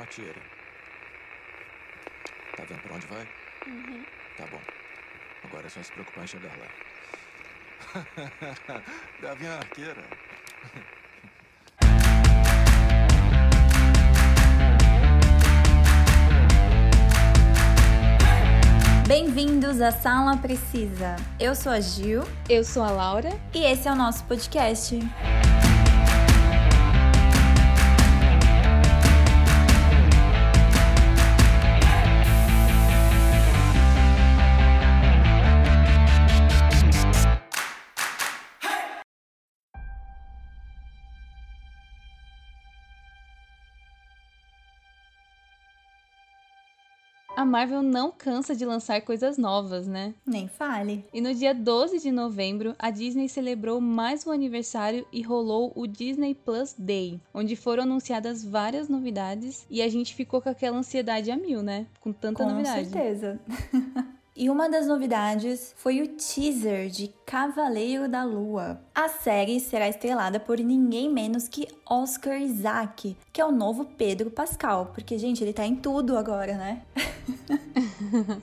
Não atira. Tá vendo pra onde vai? Uhum. Tá bom. Agora é só se preocupar em chegar lá. Gavinha arqueira. Bem-vindos à Sala Precisa. Eu sou a Gil Eu sou a Laura. e esse é o nosso podcast. Marvel não cansa de lançar coisas novas, né? Nem fale. E no dia 12 de novembro, a Disney celebrou mais um aniversário e rolou o Disney Plus Day, onde foram anunciadas várias novidades e a gente ficou com aquela ansiedade a mil, né? Com tanta Com novidade. certeza. E uma das novidades foi o teaser de Cavaleiro da Lua. A série será estrelada por ninguém menos que Oscar Isaac, que é o novo Pedro Pascal, porque gente, ele tá em tudo agora, né?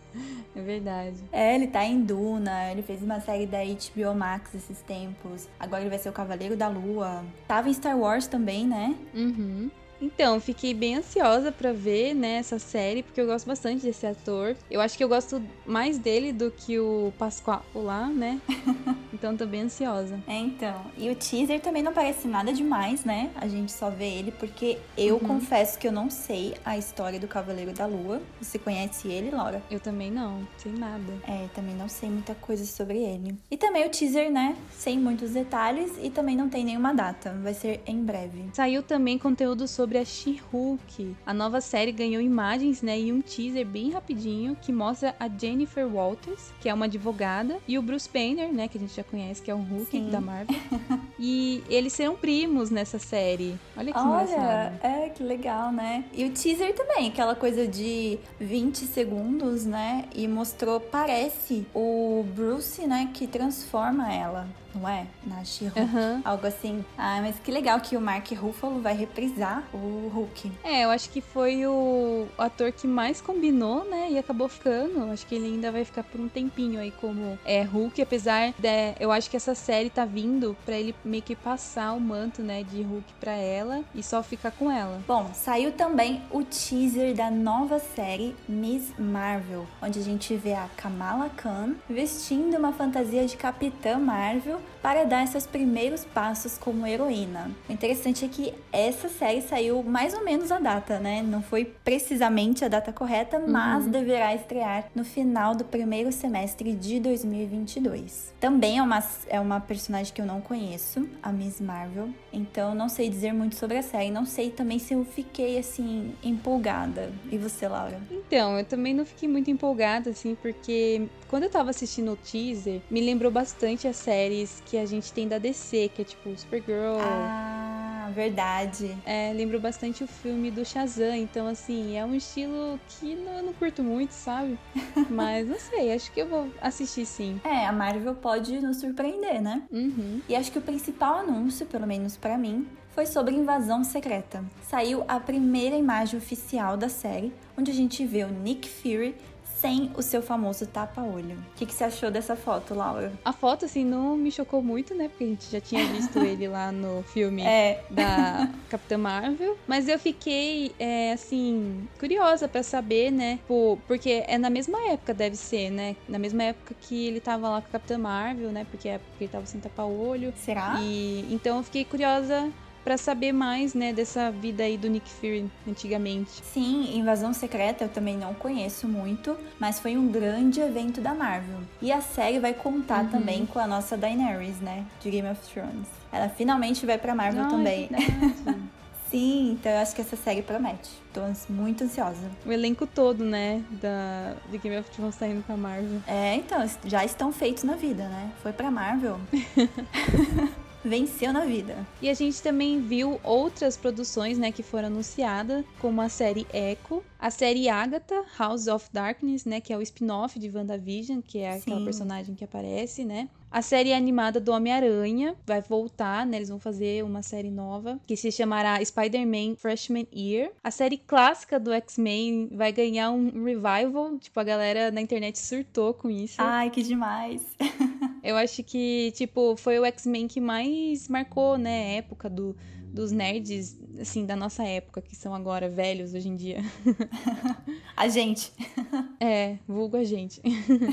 É verdade. É, ele tá em Duna, ele fez uma série da HBO Max esses tempos. Agora ele vai ser o Cavaleiro da Lua. Tava em Star Wars também, né? Uhum. Então, fiquei bem ansiosa pra ver, né, essa série, porque eu gosto bastante desse ator. Eu acho que eu gosto mais dele do que o Pascoal lá, né? Então tô bem ansiosa. É, então. E o teaser também não parece nada demais, né? A gente só vê ele porque eu confesso que eu não sei a história do Cavaleiro da Lua. Você conhece ele, Laura? Eu também não, sei nada. É, também não sei muita coisa sobre ele. E também o teaser, né? Sem muitos detalhes e também não tem nenhuma data. Vai ser em breve. Saiu também conteúdo sobre a She-Hulk. A nova série ganhou imagens, né, e um teaser bem rapidinho que mostra a Jennifer Walters, que é uma advogada, e o Bruce Banner, né, que a gente já conhece, que é o Hulk Sim. da Marvel. e eles serão primos nessa série. Olha que engraçado. Olha, é que legal, né? E o teaser também, aquela coisa de 20 segundos, né? E mostrou, parece, o Bruce, né, que transforma ela, não é? Na She-Hulk. Aham. Algo assim. Ah, mas que legal que o Mark Ruffalo vai reprisar o Hulk. É, eu acho que foi o ator que mais combinou, né? E acabou ficando. Acho que ele ainda vai ficar por um tempinho aí como é Hulk, apesar de eu acho que essa série tá vindo pra ele meio que passar o manto, né, de Hulk pra ela e só ficar com ela. Bom, saiu também o teaser da nova série Miss Marvel, onde a gente vê a Kamala Khan vestindo uma fantasia de Capitã Marvel para dar seus primeiros passos como heroína. O interessante é que essa série saiu mais ou menos a data, né? Não foi precisamente a data correta, mas deverá estrear no final do primeiro semestre de 2022. Também é uma, é uma personagem que eu não conheço, a Miss Marvel, então não sei dizer muito sobre a série. Não sei também se eu fiquei assim empolgada. E você, Laura? Então, eu também não fiquei muito empolgada, assim, porque quando eu tava assistindo o teaser, me lembrou bastante as séries que a gente tem da DC, que é tipo Supergirl. Ah, verdade. É, lembrou bastante o filme do Shazam, então assim, é um estilo que não, eu não curto muito, sabe? Mas não sei, acho que eu vou assistir sim. É, a Marvel pode nos surpreender, né? Uhum. E acho que o principal anúncio, pelo menos pra mim, foi sobre Invasão Secreta. Saiu a primeira imagem oficial da série, onde a gente vê o Nick Fury sem o seu famoso tapa-olho. O que, que você achou dessa foto, Laura? A foto, assim, não me chocou muito, né? Porque a gente já tinha visto ele lá no filme É, da Capitã Marvel. Mas eu fiquei, é, assim, curiosa pra saber, né? Porque é na mesma época, deve ser, né? Na mesma época que ele tava lá com a Capitã Marvel, né? Porque é a época que ele tava sem tapa-olho. será? E então eu fiquei curiosa pra saber mais, né, dessa vida aí do Nick Fury antigamente. Sim, Invasão Secreta eu também não conheço muito, mas foi um grande evento da Marvel. E a série vai contar Uhum. também com a nossa Daenerys, né? De Game of Thrones. Ela finalmente vai pra Marvel é também. verdade. Sim, então eu acho que essa série promete. Tô muito ansiosa. o elenco todo, né, da de Game of Thrones tá indo pra Marvel. É, então, já estão feitos na vida, né? Foi pra Marvel. Venceu na vida. E a gente também viu outras produções, né, que foram anunciadas, como a série Echo, a série Agatha, House of Darkness, né, que é o spin-off de WandaVision, que é aquela Sim. personagem que aparece, né? A série animada do Homem-Aranha vai voltar, né? Eles vão fazer uma série nova que se chamará Spider-Man Freshman Year. A série clássica do X-Men vai ganhar um revival. Tipo, a galera na internet surtou com isso. Ai, que demais. Eu acho que, tipo, foi o X-Men que mais marcou, né, a época do, dos nerds, assim, da nossa época, que são agora velhos hoje em dia. a gente. É, vulgo a gente.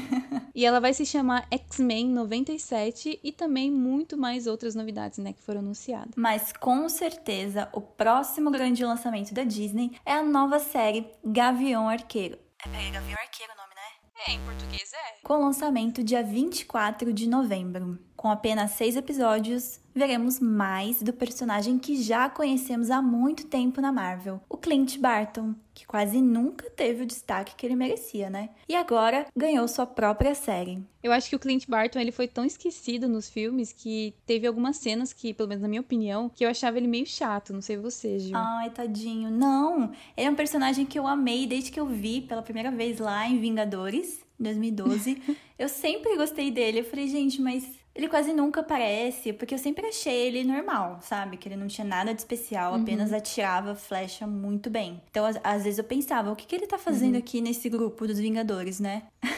e ela vai se chamar X-Men 97 e também muito mais outras novidades, né, que foram anunciadas. Mas com certeza, o próximo grande lançamento da Disney é a nova série Gavião Arqueiro. É Gavião Arqueiro o nome, né? É, em português é. Com lançamento dia 24 de novembro. Com apenas seis episódios, veremos mais do personagem que já conhecemos há muito tempo na Marvel, o Clint Barton, que quase nunca teve o destaque que ele merecia, né? E agora ganhou sua própria série. Eu acho que o Clint Barton ele foi tão esquecido nos filmes que teve algumas cenas que, pelo menos na minha opinião, que eu achava ele meio chato. Não sei você, Gil. Ai, tadinho. Não, ele é um personagem que eu amei desde que eu vi pela primeira vez lá em Vingadores. 2012. eu sempre gostei dele. Eu falei, gente, mas ele quase nunca aparece, porque eu sempre achei ele normal, sabe? Que ele não tinha nada de especial, uhum. apenas atirava flecha muito bem. Então, às, às, vezes eu pensava, o que, que ele tá fazendo uhum. aqui nesse grupo dos Vingadores, né?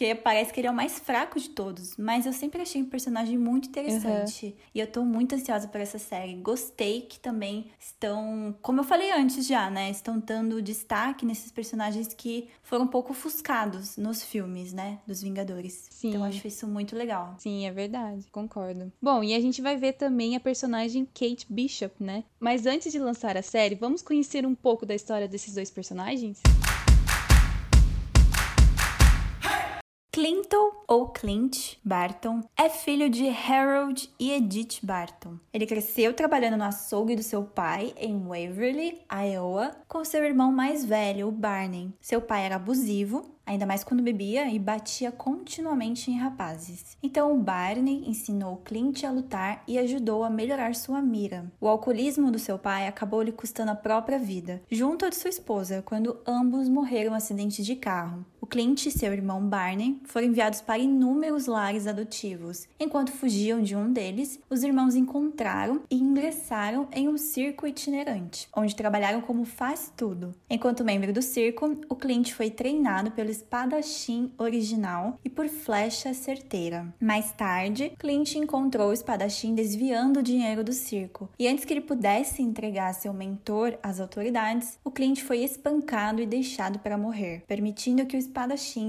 Porque parece que ele é o mais fraco de todos. Mas eu sempre achei um personagem muito interessante. Uhum. E eu tô muito ansiosa por essa série. Gostei que também estão, como eu falei antes já, né? Estão dando destaque nesses personagens que foram um pouco ofuscados nos filmes, né? Dos Vingadores. Sim. Então eu acho isso muito legal. Sim, é verdade. Concordo. Bom, e a gente vai ver também a personagem Kate Bishop, né? Mas antes de lançar a série, vamos conhecer um pouco da história desses dois personagens? Clinton, ou Clint Barton, é filho de Harold e Edith Barton. Ele cresceu trabalhando no açougue do seu pai em Waverly, Iowa, com seu irmão mais velho, o Barney. Seu pai era abusivo, ainda mais quando bebia e batia continuamente em rapazes. Então o Barney ensinou Clint a lutar e ajudou a melhorar sua mira. O alcoolismo do seu pai acabou lhe custando a própria vida, junto à de sua esposa, quando ambos morreram em um acidente de carro. Clint e seu irmão Barney foram enviados para inúmeros lares adotivos. Enquanto fugiam de um deles, os irmãos encontraram e ingressaram em um circo itinerante, onde trabalharam como faz-tudo. Enquanto membro do circo, o Clint foi treinado pelo espadachim original e por flecha certeira. Mais tarde, Clint encontrou o espadachim desviando o dinheiro do circo, e antes que ele pudesse entregar seu mentor às autoridades, o Clint foi espancado e deixado para morrer, permitindo que o espadachim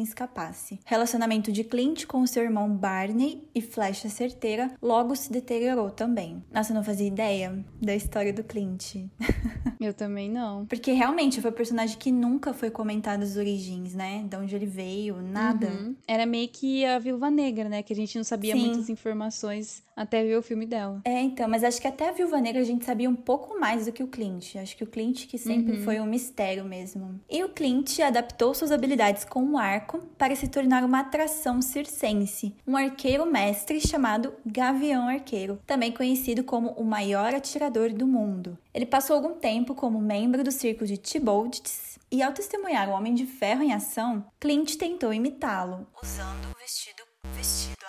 escapasse. Relacionamento de Clint com seu irmão Barney e flecha certeira logo se deteriorou também. Nossa, eu não fazia ideia da história do Clint. Eu também não. Porque realmente foi um personagem que nunca foi comentado as origens, né? De onde ele veio, nada. Uhum. Era meio que a Viúva Negra, né? Que a gente não sabia Sim. muitas informações até ver o filme dela. É, então, mas acho que até a Viúva Negra a gente sabia um pouco mais do que o Clint. Acho que o Clint que sempre uhum. foi um mistério mesmo. E o Clint adaptou suas habilidades com o arco para se tornar uma atração circense, um arqueiro mestre chamado Gavião Arqueiro, também conhecido como o maior atirador do mundo. Ele passou algum tempo como membro do circo de Thibaud's e ao testemunhar o Homem de Ferro em ação, Clint tentou imitá-lo, usando o vestido vestido,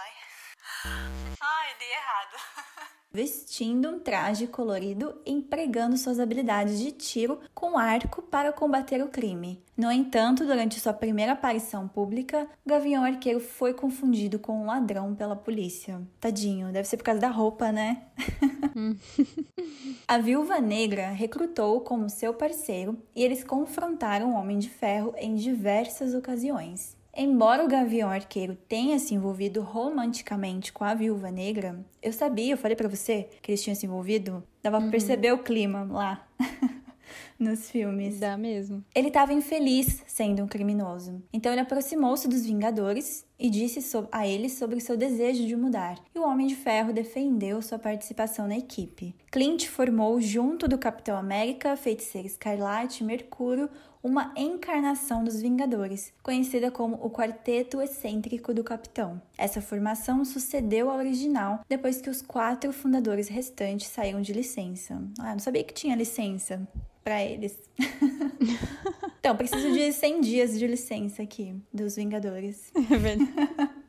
ai. Ai, dei errado. Vestindo um traje colorido e empregando suas habilidades de tiro com arco para combater o crime. No entanto, durante sua primeira aparição pública, o Gavião Arqueiro foi confundido com um ladrão pela polícia. Tadinho, deve ser por causa da roupa, né? A Viúva Negra recrutou como seu parceiro e eles confrontaram o Homem de Ferro em diversas ocasiões. Embora o Gavião Arqueiro tenha se envolvido romanticamente com a Viúva Negra, eu sabia, eu falei para você que eles tinham se envolvido, dava uhum. pra perceber o clima lá. nos filmes. Dá mesmo. Ele estava infeliz sendo um criminoso. Então ele aproximou-se dos Vingadores e disse a eles sobre seu desejo de mudar. E o Homem de Ferro defendeu sua participação na equipe. Clint formou, junto do Capitão América, Feiticeiro Escarlate e Mercúrio, uma encarnação dos Vingadores, conhecida como o Quarteto Excêntrico do Capitão. Essa formação sucedeu à original depois que os quatro fundadores restantes saíram de licença. Ah, não sabia que tinha licença para eles. então, preciso de 100 dias de licença aqui dos Vingadores. É verdade.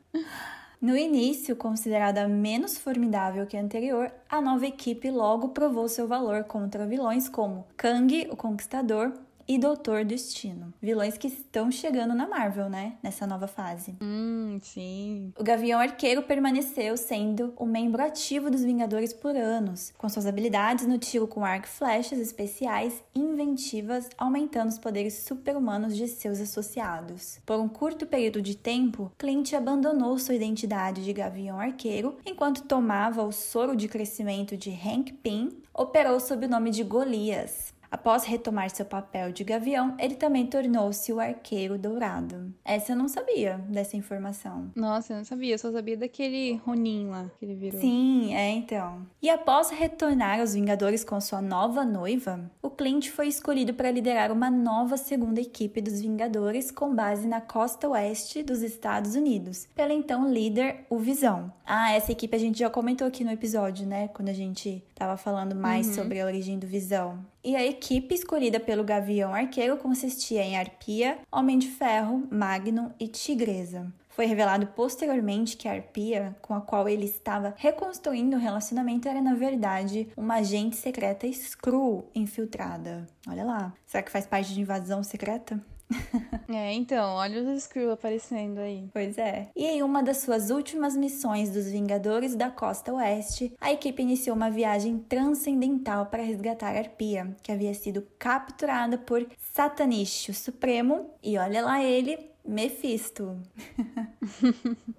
No início, considerada menos formidável que a anterior, a nova equipe logo provou seu valor contra vilões como Kang, o Conquistador, e Doutor Destino. Vilões que estão chegando na Marvel, né? Nessa nova fase. Hum, sim. O Gavião Arqueiro permaneceu sendo o um membro ativo dos Vingadores por anos, com suas habilidades no tiro com arco e flechas especiais inventivas, aumentando os poderes super-humanos de seus associados. Por um curto período de tempo, Clint abandonou sua identidade de Gavião Arqueiro enquanto tomava o soro de crescimento de Hank Pym, operou sob o nome de Golias. Após retomar seu papel de gavião, ele também tornou-se o arqueiro dourado. Essa eu não sabia dessa informação. Nossa, eu não sabia, eu só sabia daquele Ronin lá que ele virou. Sim, é então. E após retornar aos Vingadores com sua nova noiva, o Clint foi escolhido para liderar uma nova segunda equipe dos Vingadores com base na costa oeste dos Estados Unidos, pelo então líder, o Visão. Ah, essa equipe a gente já comentou aqui no episódio, né? Quando a gente tava falando mais uhum. sobre a origem do Visão. E a equipe escolhida pelo Gavião Arqueiro consistia em Arpia, Homem de Ferro, Magnum e Tigresa. Foi revelado posteriormente que a Arpia, com a qual ele estava reconstruindo o relacionamento, era na verdade uma agente secreta Screw infiltrada. Olha lá. Será que faz parte de invasão secreta? é, então, olha os Skrull aparecendo aí. Pois é. E em uma das suas últimas missões dos Vingadores da Costa Oeste, a equipe iniciou uma viagem transcendental para resgatar Arpia, que havia sido capturada por Satanish, o Supremo, e olha lá ele, Mephisto.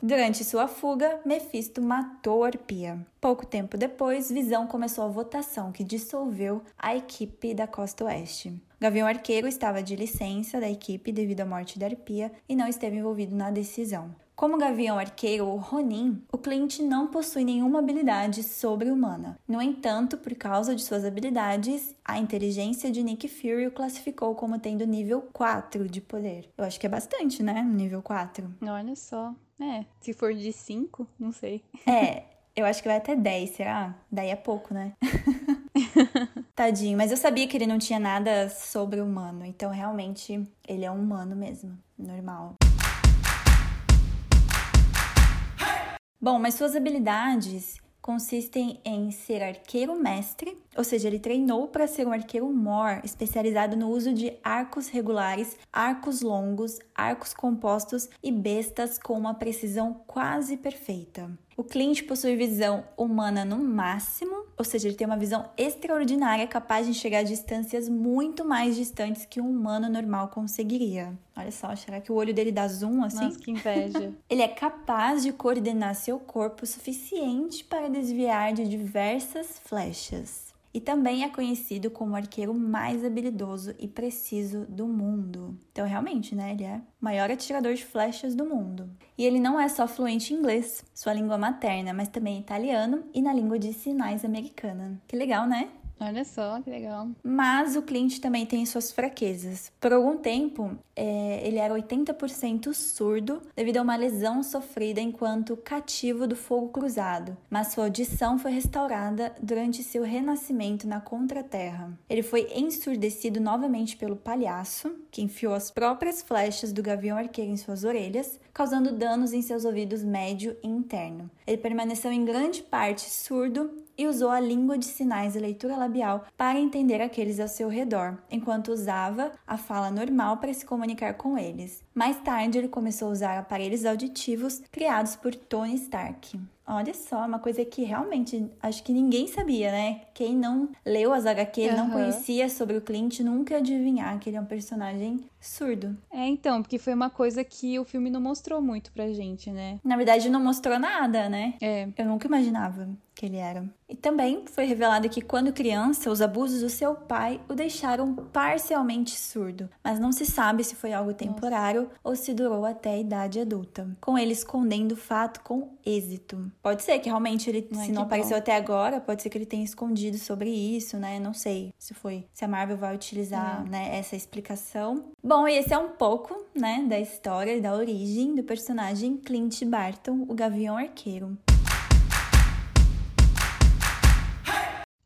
Durante sua fuga, Mephisto matou Arpia. Pouco tempo depois, Visão começou a votação que dissolveu a equipe da Costa Oeste. Gavião Arqueiro estava de licença da equipe devido à morte da Arpia e não esteve envolvido na decisão. Como Gavião Arqueiro ou Ronin, o cliente não possui nenhuma habilidade sobre-humana. No entanto, por causa de suas habilidades, a inteligência de Nick Fury o classificou como tendo nível 4 de poder. Eu acho que é bastante, né? Nível 4. Olha só. É, se for de 5, não sei. É, eu acho que vai até 10, será? Daí é pouco, né? Tadinho, mas eu sabia que ele não tinha nada sobre-humano, então realmente ele é um humano mesmo, normal. Bom, mas suas habilidades consistem em ser arqueiro mestre, ou seja, ele treinou para ser um arqueiro mor, especializado no uso de arcos regulares, arcos longos, arcos compostos e bestas com uma precisão quase perfeita. O Clint possui visão humana no máximo, ou seja, ele tem uma visão extraordinária capaz de chegar a distâncias muito mais distantes que um humano normal conseguiria. Olha só, será que o olho dele dá zoom assim? Nossa, que inveja. ele é capaz de coordenar seu corpo o suficiente para desviar de diversas flechas e também é conhecido como o arqueiro mais habilidoso e preciso do mundo. Então, realmente, né, ele é o maior atirador de flechas do mundo. E ele não é só fluente em inglês, sua língua materna, mas também italiano e na língua de sinais americana. Que legal, né? Olha só, que legal. Mas o Clint também tem suas fraquezas. Por algum tempo, é, ele era 80% surdo devido a uma lesão sofrida enquanto cativo do fogo cruzado, mas sua audição foi restaurada durante seu renascimento na Contra-Terra. Ele foi ensurdecido novamente pelo palhaço, que enfiou as próprias flechas do gavião arqueiro em suas orelhas, causando danos em seus ouvidos médio e interno. Ele permaneceu em grande parte surdo e usou a língua de sinais e leitura labial para entender aqueles ao seu redor, enquanto usava a fala normal para se comunicar com eles. Mais tarde, ele começou a usar aparelhos auditivos criados por Tony Stark. Olha só, uma coisa que realmente acho que ninguém sabia, né? Quem não leu as HQ, uhum. não conhecia sobre o Clint, nunca ia adivinhar que ele é um personagem surdo. É, então, porque foi uma coisa que o filme não mostrou muito pra gente, né? Na verdade, não mostrou nada, né? É. Eu nunca imaginava que ele era. E também foi revelado que quando criança, os abusos do seu pai o deixaram parcialmente surdo, mas não se sabe se foi algo temporário Ou se durou até a idade adulta, com ele escondendo o fato com êxito. Pode ser que realmente ele, Ai, se não apareceu bom. até agora, pode ser que ele tenha escondido sobre isso, né? Não sei se foi, se a Marvel vai utilizar, é. né, essa explicação. Bom, e esse é um pouco, né, da história e da origem do personagem Clint Barton, o Gavião Arqueiro.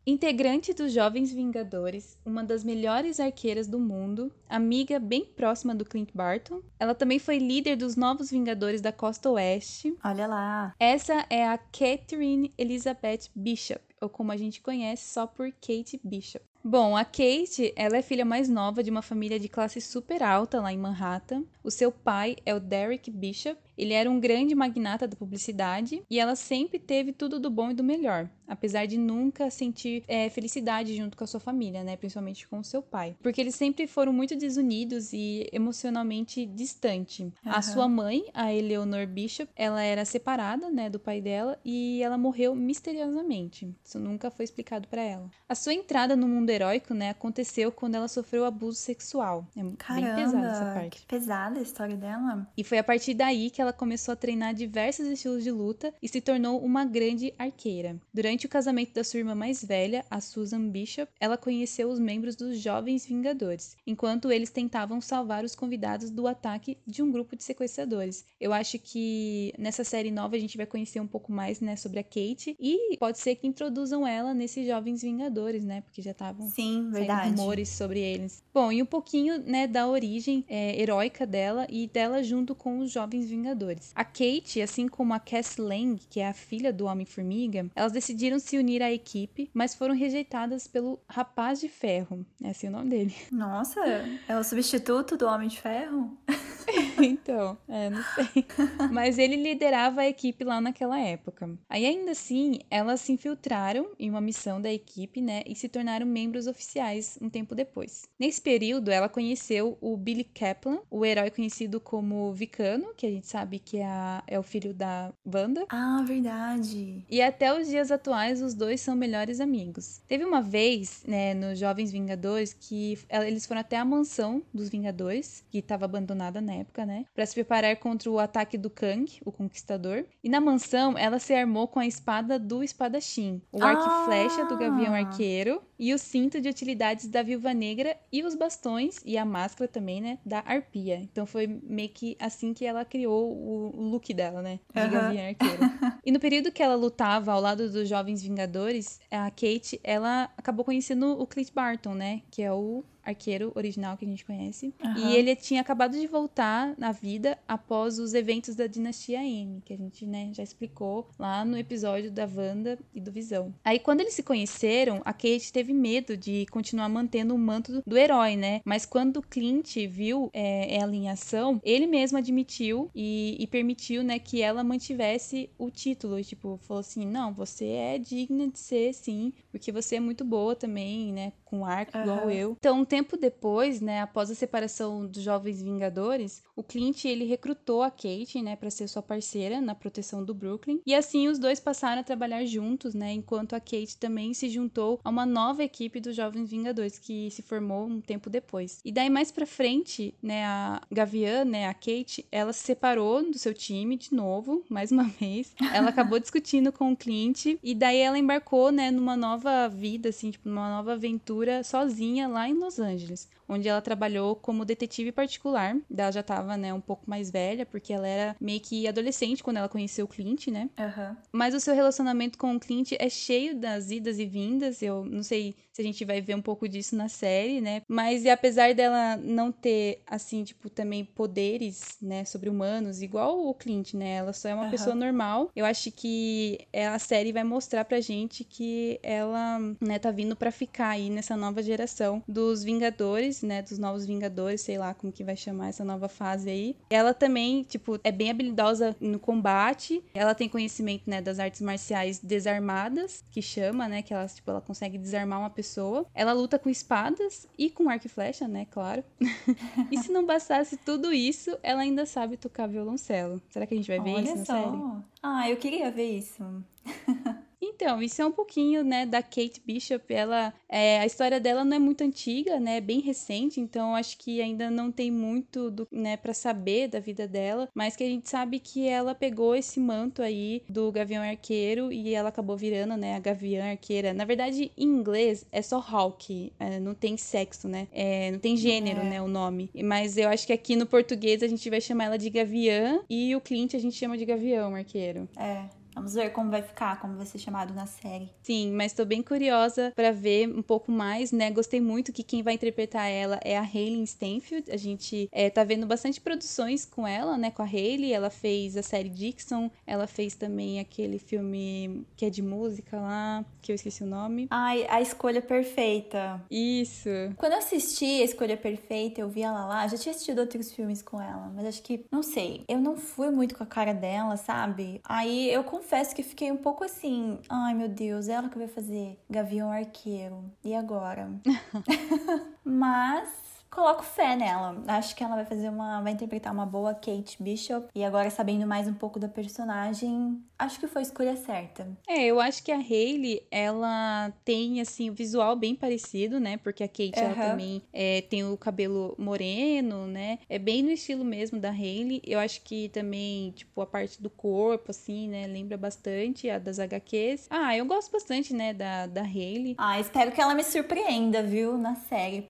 Integrante dos Jovens Vingadores, uma das melhores arqueiras do mundo, amiga bem próxima do Clint Barton. Ela também foi líder dos Novos Vingadores da Costa Oeste. Olha lá. Essa é a Catherine Elizabeth Bishop, ou como a gente conhece só por Kate Bishop. Bom, a Kate, ela é filha mais nova de uma família de classe super alta lá em Manhattan. O seu pai é o Derek Bishop. Ele era um grande magnata da publicidade e ela sempre teve tudo do bom e do melhor, apesar de nunca sentir é, felicidade junto com a sua família, né? Principalmente com o seu pai, porque eles sempre foram muito desunidos e emocionalmente distantes. Uhum. A sua mãe, a Eleanor Bishop, ela era separada, né, do pai dela e ela morreu misteriosamente. Isso nunca foi explicado para ela. A sua entrada no mundo heróico, né, aconteceu quando ela sofreu abuso sexual. É Caramba, bem pesada essa parte. Que pesada a história dela. E foi a partir daí que ela começou a treinar diversos estilos de luta e se tornou uma grande arqueira. Durante o casamento da sua irmã mais velha, a Susan Bishop, ela conheceu os membros dos Jovens Vingadores, enquanto eles tentavam salvar os convidados do ataque de um grupo de sequestradores. Eu acho que nessa série nova a gente vai conhecer um pouco mais, né, sobre a Kate e pode ser que introduzam ela nesses Jovens Vingadores, né, porque já estavam Sim, verdade. rumores sobre eles. Bom, e um pouquinho, né, da origem é, heróica dela e dela junto com os Jovens Vingadores. A Kate, assim como a Cass Lang, que é a filha do Homem-Formiga, elas decidiram se unir à equipe, mas foram rejeitadas pelo Rapaz de Ferro. É assim o nome dele. Nossa, é o substituto do Homem de Ferro? então, é, não sei. Mas ele liderava a equipe lá naquela época. Aí, ainda assim, elas se infiltraram em uma missão da equipe, né, e se tornaram membros oficiais um tempo depois. Nesse período, ela conheceu o Billy Kaplan, o herói conhecido como Vicano, que a gente sabe que é, a, é o filho da Wanda. Ah, verdade. E até os dias atuais, os dois são melhores amigos. Teve uma vez, né, nos Jovens Vingadores, que eles foram até a mansão dos Vingadores, que estava abandonada na época, né, para se preparar contra o ataque do Kang, o Conquistador. E na mansão, ela se armou com a espada do espadachim, o arco e flecha do Gavião Ah. Arqueiro e o cinto de utilidades da Viúva Negra e os bastões e a máscara também, né, da Arpia. Então foi meio que assim que ela criou o look dela, né, de Aham. Gavião Arqueiro. e no período que ela lutava ao lado dos Jovens Vingadores, a Kate, ela acabou conhecendo o Clint Barton, né, que é o arqueiro original que a gente conhece. Aham. E ele tinha acabado de voltar na vida após os eventos da dinastia M, que a gente, né, já explicou lá no episódio da Wanda e do Visão. Aí quando eles se conheceram, a Kate teve medo de continuar mantendo o manto do, herói, né? Mas quando o Clint viu é, ela em ação, ele mesmo admitiu e, e permitiu, né, que ela mantivesse o título. E, tipo, falou assim: não, você é digna de ser, sim, porque você é muito boa também, né? Com arco, igual Aham. eu. Então, um tempo depois, né, após a separação dos Jovens Vingadores, o Clint ele recrutou a Kate, né, para ser sua parceira na proteção do Brooklyn. E assim os dois passaram a trabalhar juntos, né, enquanto a Kate também se juntou a uma nova equipe dos Jovens Vingadores que se formou um tempo depois. E daí mais para frente, né, a Gavião, né, a Kate, ela se separou do seu time de novo, mais uma vez. Ela acabou discutindo com o Clint e daí ela embarcou, né, numa nova vida, assim, tipo, numa nova aventura sozinha lá em Los Angeles, onde ela trabalhou como detetive particular. Ela já tava, né, um pouco mais velha, porque ela era meio que adolescente quando ela conheceu o Clint, né? Aham. Mas o seu relacionamento com o Clint é cheio das idas e vindas. Eu não sei se a gente vai ver um pouco disso na série, né? Mas e apesar dela não ter, assim, tipo, também poderes, né, sobre-humanos, igual o Clint, né? Ela só é uma Aham. pessoa normal. Eu acho que é, a série vai mostrar pra gente que ela, né, tá vindo pra ficar aí nessa nova geração dos Vingadores, né? Dos novos Vingadores, sei lá como que vai chamar essa nova fase aí. Ela também, tipo, é bem habilidosa no combate. Ela tem conhecimento, né, das artes marciais desarmadas, que chama, né, que ela, tipo, ela consegue desarmar uma pessoa. Ela luta com espadas e com arco e flecha, né, claro. e se não bastasse tudo isso, ela ainda sabe tocar violoncelo. Será que a gente vai ver isso Olha na só. série? Ah, eu queria ver isso. Então, isso é um pouquinho, né, da Kate Bishop. Ela, é, a história dela não é muito antiga, né, é bem recente, então acho que ainda não tem muito, do, né, para saber da vida dela, mas que a gente sabe que ela pegou esse manto aí do Gavião Arqueiro e ela acabou virando, né, a Gavião Arqueira. Na verdade, em inglês é só Hawk, é, não tem sexo, né, é, não tem gênero, É. né, o nome. Mas eu acho que aqui no português a gente vai chamar ela de Gavião e o Clint a gente chama de Gavião Arqueiro. É. Vamos ver como vai ficar, como vai ser chamado na série. Sim, mas tô bem curiosa para ver um pouco mais, né? Gostei muito que quem vai interpretar ela é a Hayley Stenfield. A gente é, tá vendo bastante produções com ela, né? Com a Hayley. Ela fez a série Dixon, ela fez também aquele filme que é de música lá, que eu esqueci o nome. Ai, a escolha perfeita. Isso. Quando eu assisti a escolha perfeita, eu vi ela lá. Já tinha assistido outros filmes com ela, mas acho que, não sei, eu não fui muito com a cara dela, sabe? Aí eu confesso que fiquei um pouco assim, ai meu Deus, ela que vai fazer Gavião Arqueiro. E agora? Mas coloco fé nela. Acho que ela vai fazer uma. vai interpretar uma boa Kate Bishop. E agora, sabendo mais um pouco da personagem, acho que foi a escolha certa. É, eu acho que a Hayley, ela tem, assim, o visual bem parecido, né? Porque a Kate, ela também é, tem o cabelo moreno, né? É bem no estilo mesmo da Hayley. Eu acho que também, tipo, a parte do corpo, assim, né? Lembra bastante a das HQs. Ah, eu gosto bastante, né? Da, da Hayley. Ah, espero que ela me surpreenda, viu? Na série.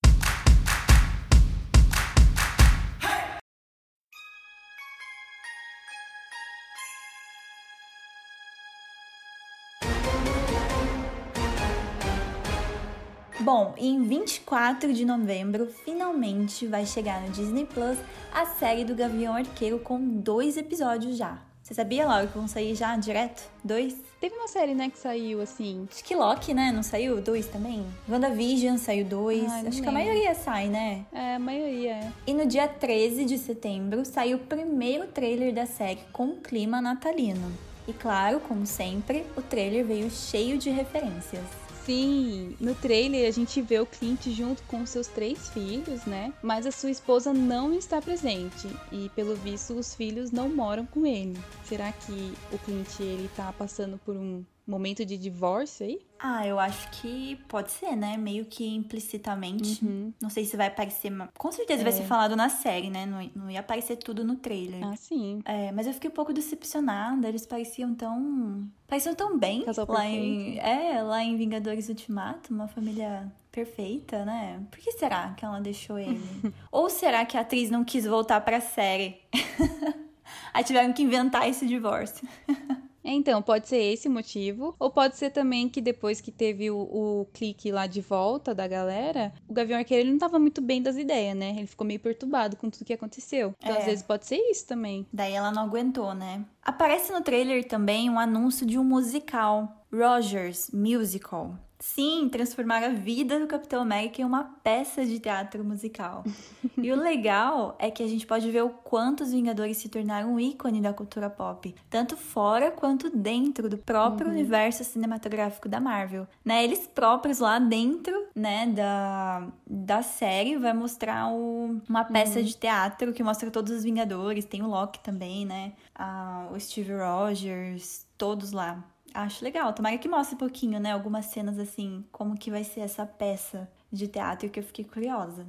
Bom, em 24 de novembro, finalmente vai chegar no Disney Plus a série do Gavião Arqueiro com dois episódios já. Você sabia, Laura, que vão sair já direto? Dois? Teve uma série, né, que saiu assim. Acho que Loki, né? Não saiu? Dois também? WandaVision saiu dois. Ai, Acho que a maioria sai, né? É, a maioria é. E no dia 13 de setembro saiu o primeiro trailer da série com clima natalino. E claro, como sempre, o trailer veio cheio de referências. Sim, no trailer a gente vê o Clint junto com seus três filhos, né? Mas a sua esposa não está presente e, pelo visto, os filhos não moram com ele. Será que o Clint ele tá passando por um momento de divórcio aí? Ah, eu acho que pode ser, né? Meio que implicitamente. Não sei se vai aparecer. Com certeza vai É. ser falado na série, né? Não, não ia aparecer tudo no trailer. Ah, sim. É, mas eu fiquei um pouco decepcionada. Eles pareciam tão. Pareciam tão bem Casal lá em. É, lá em Vingadores Ultimato, uma família perfeita, né? Por que será que ela deixou ele? Ou será que a atriz não quis voltar pra série? Aí tiveram que inventar esse divórcio. É, Então, pode ser esse o motivo, ou pode ser também que depois que teve o, o clique lá de volta da galera, o Gavião Arqueiro ele não tava muito bem das ideias, né? Ele ficou meio perturbado com tudo que aconteceu. Então, É. às vezes pode ser isso também. Daí ela não aguentou, né? Aparece no trailer também um anúncio de um musical, Rogers Musical. Sim, transformar a vida do Capitão América em uma peça de teatro musical. e o legal é que a gente pode ver o quanto os Vingadores se tornaram um ícone da cultura pop, tanto fora quanto dentro do próprio universo cinematográfico da Marvel. Né? Eles próprios lá dentro, né, da, da série vai mostrar o- uma peça de teatro que mostra todos os Vingadores, tem o Loki também, né? Ah, o Steve Rogers, todos lá. Acho legal. Tomara que mostre um pouquinho, né? Algumas cenas assim, como que vai ser essa peça de teatro que eu fiquei curiosa.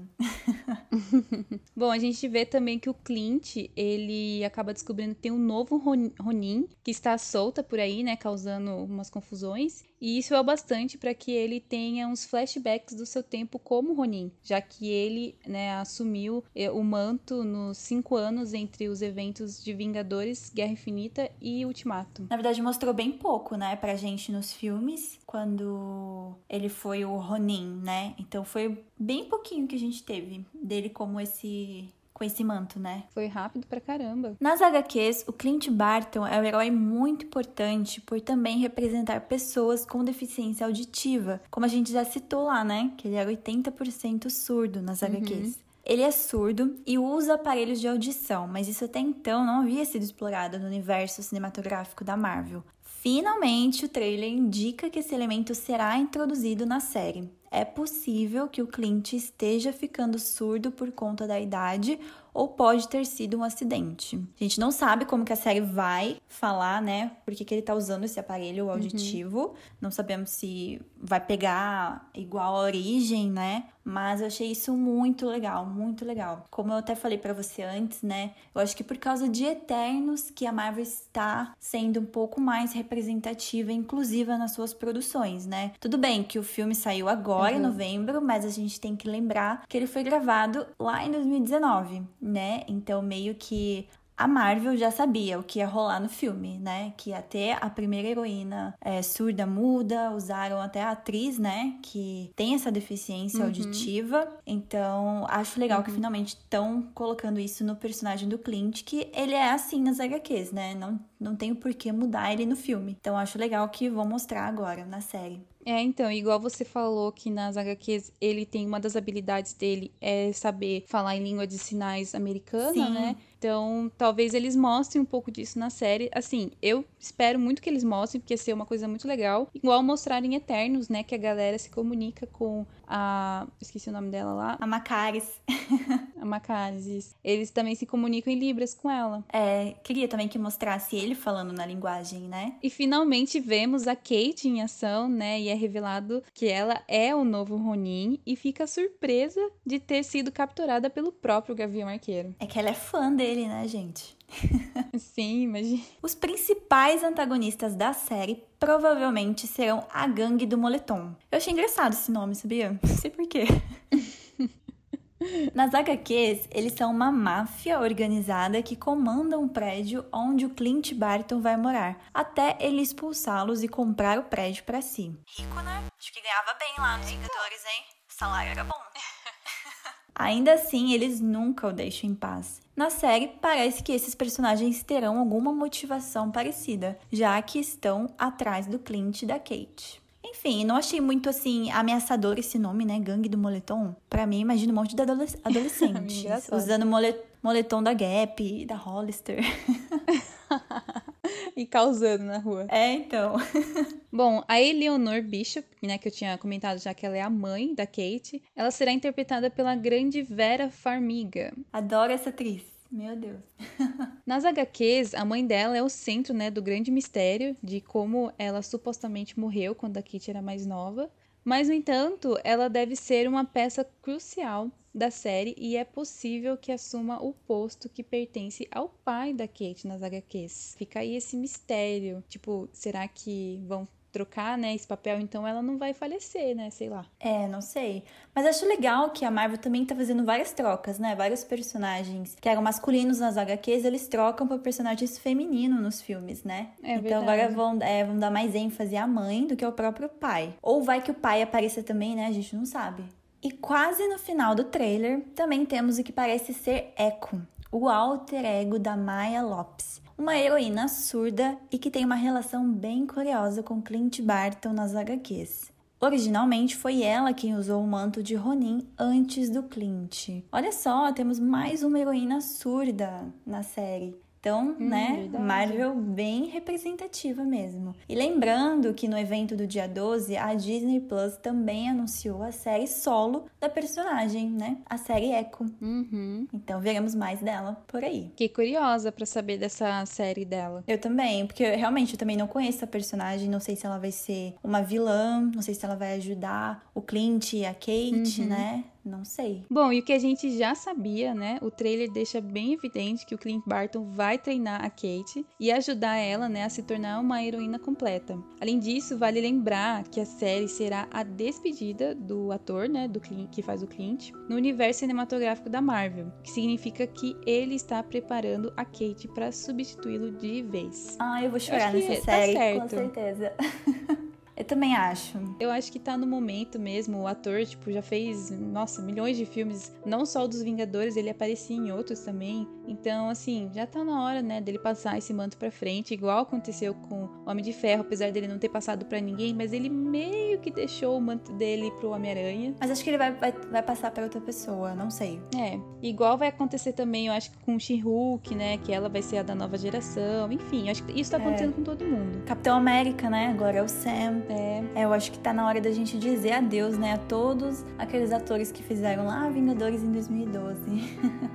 Bom, a gente vê também que o Clint, ele acaba descobrindo que tem um novo Ron- Ronin que está solta por aí, né, causando umas confusões. E isso é o bastante para que ele tenha uns flashbacks do seu tempo como Ronin, já que ele, né, assumiu eh, o manto nos cinco anos entre os eventos de Vingadores, Guerra Infinita e Ultimato. Na verdade, mostrou bem pouco, né, pra gente nos filmes, quando ele foi o Ronin, né? Então foi bem pouquinho que a gente teve dele como esse com esse manto, né? Foi rápido pra caramba. Nas HQs, o Clint Barton é um herói muito importante por também representar pessoas com deficiência auditiva, como a gente já citou lá, né? Que ele era 80% surdo nas HQs. Ele é surdo e usa aparelhos de audição, mas isso até então não havia sido explorado no universo cinematográfico da Marvel. Finalmente, o trailer indica que esse elemento será introduzido na série. É possível que o Clint esteja ficando surdo por conta da idade ou pode ter sido um acidente. A gente não sabe como que a série vai falar, né? Por que, que ele tá usando esse aparelho auditivo. Não sabemos se vai pegar igual a origem, né? Mas eu achei isso muito legal, muito legal. Como eu até falei pra você antes, né? Eu acho que por causa de Eternos que a Marvel está sendo um pouco mais representativa e inclusiva nas suas produções, né? Tudo bem que o filme saiu agora, em Uhum. novembro, mas a gente tem que lembrar que ele foi gravado lá em 2019, né? Então meio que a Marvel já sabia o que ia rolar no filme, né? Que ia ter a primeira heroína é, surda muda, usaram até a atriz, né? Que tem essa deficiência Uhum. auditiva. Então, acho legal que Uhum. finalmente estão colocando isso no personagem do Clint, que ele é assim nas HQs, né? Não, não tem o porquê mudar ele no filme. Então, acho legal que vão mostrar agora na série. É, então, igual você falou que nas HQs ele tem uma das habilidades dele é saber falar em língua de sinais americana, Sim. né? Então, talvez eles mostrem um pouco disso na série. Assim, eu espero muito que eles mostrem, porque ia ser uma coisa muito legal. Igual mostrarem Eternos, né? Que a galera se comunica com a. Esqueci o nome dela lá. A Macaris. A Macaris. Eles também se comunicam em Libras com ela. É, queria também que mostrasse ele falando na linguagem, né? E finalmente vemos a Kate em ação, né? E é revelado que ela é o novo Ronin e fica surpresa de ter sido capturada pelo próprio Gavião Arqueiro. É que ela é fã dele, né, gente? Sim, imagina. Os principais antagonistas da série provavelmente serão a Gangue do Moletom. Eu achei engraçado esse nome, sabia? Não sei porquê. Nas HQs, eles são uma máfia organizada que comanda um prédio onde o Clint Barton vai morar, até ele expulsá-los e comprar o prédio pra si. Rico, né? Acho que ganhava bem lá nos Vingadores, hein? O salário era bom. Ainda assim, eles nunca o deixam em paz. Na série, parece que esses personagens terão alguma motivação parecida, já que estão atrás do Clint e da Kate. Enfim, não achei muito assim ameaçador esse nome, né? Gangue do Moletom. Pra mim, imagina um monte de adolesc- adolescentes usando mole- moletom da Gap, da Hollister. E causando na rua. É, então. Bom, a Eleanor Bishop, né, que eu tinha comentado já que ela é a mãe da Kate, ela será interpretada pela grande Vera Farmiga. Adoro essa atriz. Meu Deus. Nas HQs, a mãe dela é o centro, né, do grande mistério de como ela supostamente morreu quando a Kate era mais nova. Mas, no entanto, ela deve ser uma peça crucial da série e é possível que assuma o posto que pertence ao pai da Kate nas HQs. Fica aí esse mistério. Tipo, será que vão trocar, né, esse papel? Então ela não vai falecer, né? Sei lá. É, não sei. Mas acho legal que a Marvel também tá fazendo várias trocas, né? Vários personagens que eram masculinos nas HQs, eles trocam por personagens femininos nos filmes, né? É então verdade. agora vão, é, vão dar mais ênfase à mãe do que ao próprio pai. Ou vai que o pai apareça também, né? A gente não sabe. E quase no final do trailer, também temos o que parece ser Echo, o alter ego da Maya Lopes. Uma heroína surda e que tem uma relação bem curiosa com Clint Barton nas HQs. Originalmente foi ela quem usou o manto de Ronin antes do Clint. Olha só, temos mais uma heroína surda na série. Então, né, verdade. Marvel bem representativa mesmo. E lembrando que no evento do dia 12, a Disney Plus também anunciou a série solo da personagem, né? A série Echo. Uhum. Então veremos mais dela por aí. Fiquei curiosa pra saber dessa série dela. Eu também, porque eu, realmente eu também não conheço a personagem, não sei se ela vai ser uma vilã, não sei se ela vai ajudar o Clint e a Kate, Uhum. né? Não sei. Bom, e o que a gente já sabia, né? O trailer deixa bem evidente que o Clint Barton vai treinar a Kate e ajudar ela, né, a se tornar uma heroína completa. Além disso, vale lembrar que a série será a despedida do ator, né, do Clint, que faz o Clint, no universo cinematográfico da Marvel, que significa que ele está preparando a Kate para substituí-lo de vez. Ah, eu vou chorar nessa tá série, com certo. certeza. eu também acho. Eu acho que tá no momento mesmo. O ator, tipo, já fez, nossa, milhões de filmes. Não só o dos Vingadores, ele aparecia em outros também. Então, assim, já tá na hora, né, dele passar esse manto pra frente. Igual aconteceu com o Homem de Ferro, apesar dele não ter passado pra ninguém. Mas ele meio que deixou o manto dele pro Homem-Aranha. Mas acho que ele vai, vai, vai passar pra outra pessoa, não sei. É, igual vai acontecer também, eu acho que com She-Hulk, né, que ela vai ser a da nova geração. Enfim, acho que isso tá acontecendo com todo mundo. Capitão América, né? Agora é o Sam. É, eu acho que tá na hora da gente dizer adeus, né? A todos aqueles atores que fizeram lá Vingadores em 2012.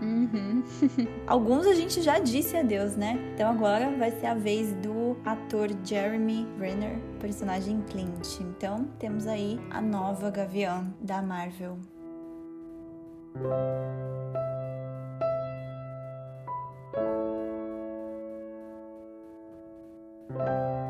Uhum. Alguns a gente já disse adeus, né? Então agora vai ser a vez do ator Jeremy Renner, personagem Clint. Então temos aí a nova Gavião da Marvel. Música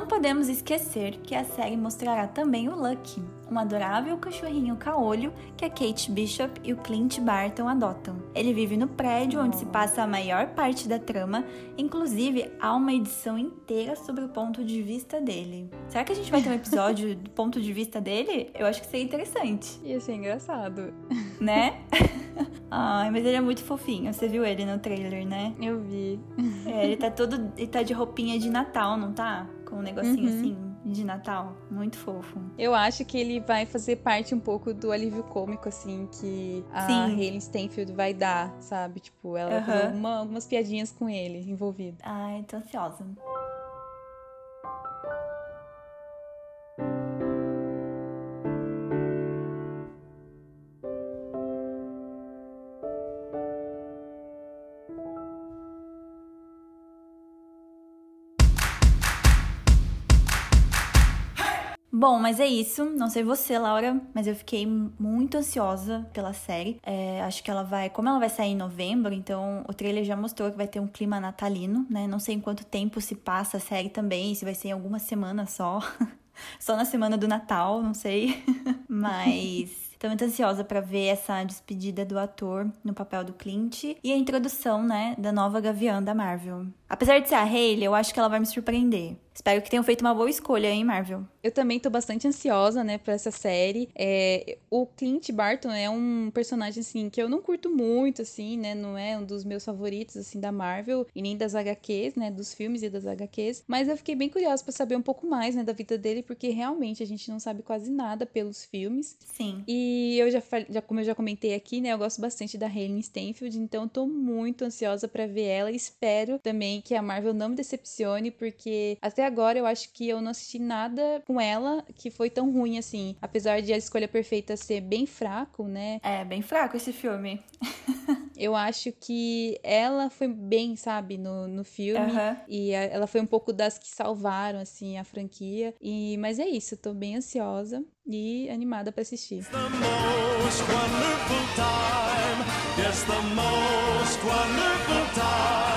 não podemos esquecer que a série mostrará também o Lucky, um adorável cachorrinho caolho que a Kate Bishop e o Clint Barton adotam. Ele vive no prédio onde se passa a maior parte da trama, inclusive há uma edição inteira sobre o ponto de vista dele. Será que a gente vai ter um episódio do ponto de vista dele? Eu acho que seria interessante. Ia ser engraçado. Né? Ai, mas ele é muito fofinho. Você viu ele no trailer, né? Eu vi. É, ele tá todo. Ele tá de roupinha de Natal, não tá? Um negocinho uhum. assim de Natal. Muito fofo. Eu acho que ele vai fazer parte um pouco do alívio cômico, assim, que a Sim. Hayley Stenfield vai dar, sabe? Tipo, ela vai fazer uma, algumas piadinhas com ele envolvido. Ai, tô ansiosa. Bom, mas é isso. Não sei você, Laura, mas eu fiquei muito ansiosa pela série. É, acho que ela vai. Como ela vai sair em novembro, então o trailer já mostrou que vai ter um clima natalino, né? Não sei em quanto tempo se passa a série também, se vai ser em alguma semana só. só na semana do Natal, não sei. mas. Tô muito ansiosa para ver essa despedida do ator no papel do Clint e a introdução, né, da nova Gavião da Marvel. Apesar de ser a Hayley, eu acho que ela vai me surpreender. Espero que tenham feito uma boa escolha, hein, Marvel? Eu também tô bastante ansiosa, né, pra essa série. É, o Clint Barton é um personagem, assim, que eu não curto muito, assim, né, não é um dos meus favoritos, assim, da Marvel e nem das HQs, né, dos filmes e das HQs. Mas eu fiquei bem curiosa para saber um pouco mais, né, da vida dele, porque realmente a gente não sabe quase nada pelos filmes. Sim. E eu já, já como eu já comentei aqui, né, eu gosto bastante da Hayley Stenfield, então tô muito ansiosa para ver ela e espero também que a Marvel não me decepcione, porque até agora eu acho que eu não assisti nada com ela que foi tão ruim assim. Apesar de a escolha perfeita ser bem fraco, né? É, bem fraco esse filme. eu acho que ela foi bem, sabe, no, no filme. Uhum. E a, ela foi um pouco das que salvaram, assim, a franquia. E, mas é isso, tô bem ansiosa e animada para assistir. The most wonderful time. Yes, the most wonderful time.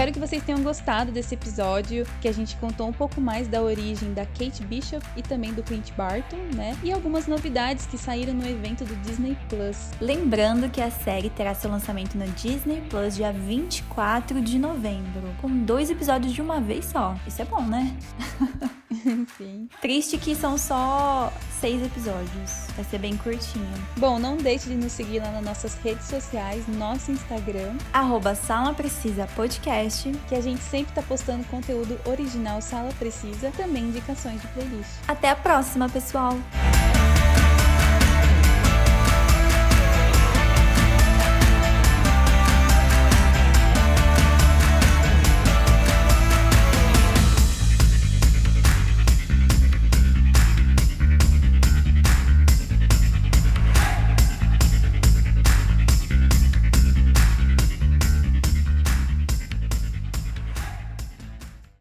Espero que vocês tenham gostado desse episódio, que a gente contou um pouco mais da origem da Kate Bishop e também do Clint Barton, né? E algumas novidades que saíram no evento do Disney Plus. Lembrando que a série terá seu lançamento no Disney Plus dia 24 de novembro, com dois episódios de uma vez só. Isso é bom, né? Sim. Triste que são só seis episódios. Vai ser bem curtinho. Bom, não deixe de nos seguir lá nas nossas redes sociais, nosso Instagram, arroba Sala Precisa Podcast, que a gente sempre tá postando conteúdo original Sala Precisa, também indicações de playlist. Até a próxima, pessoal!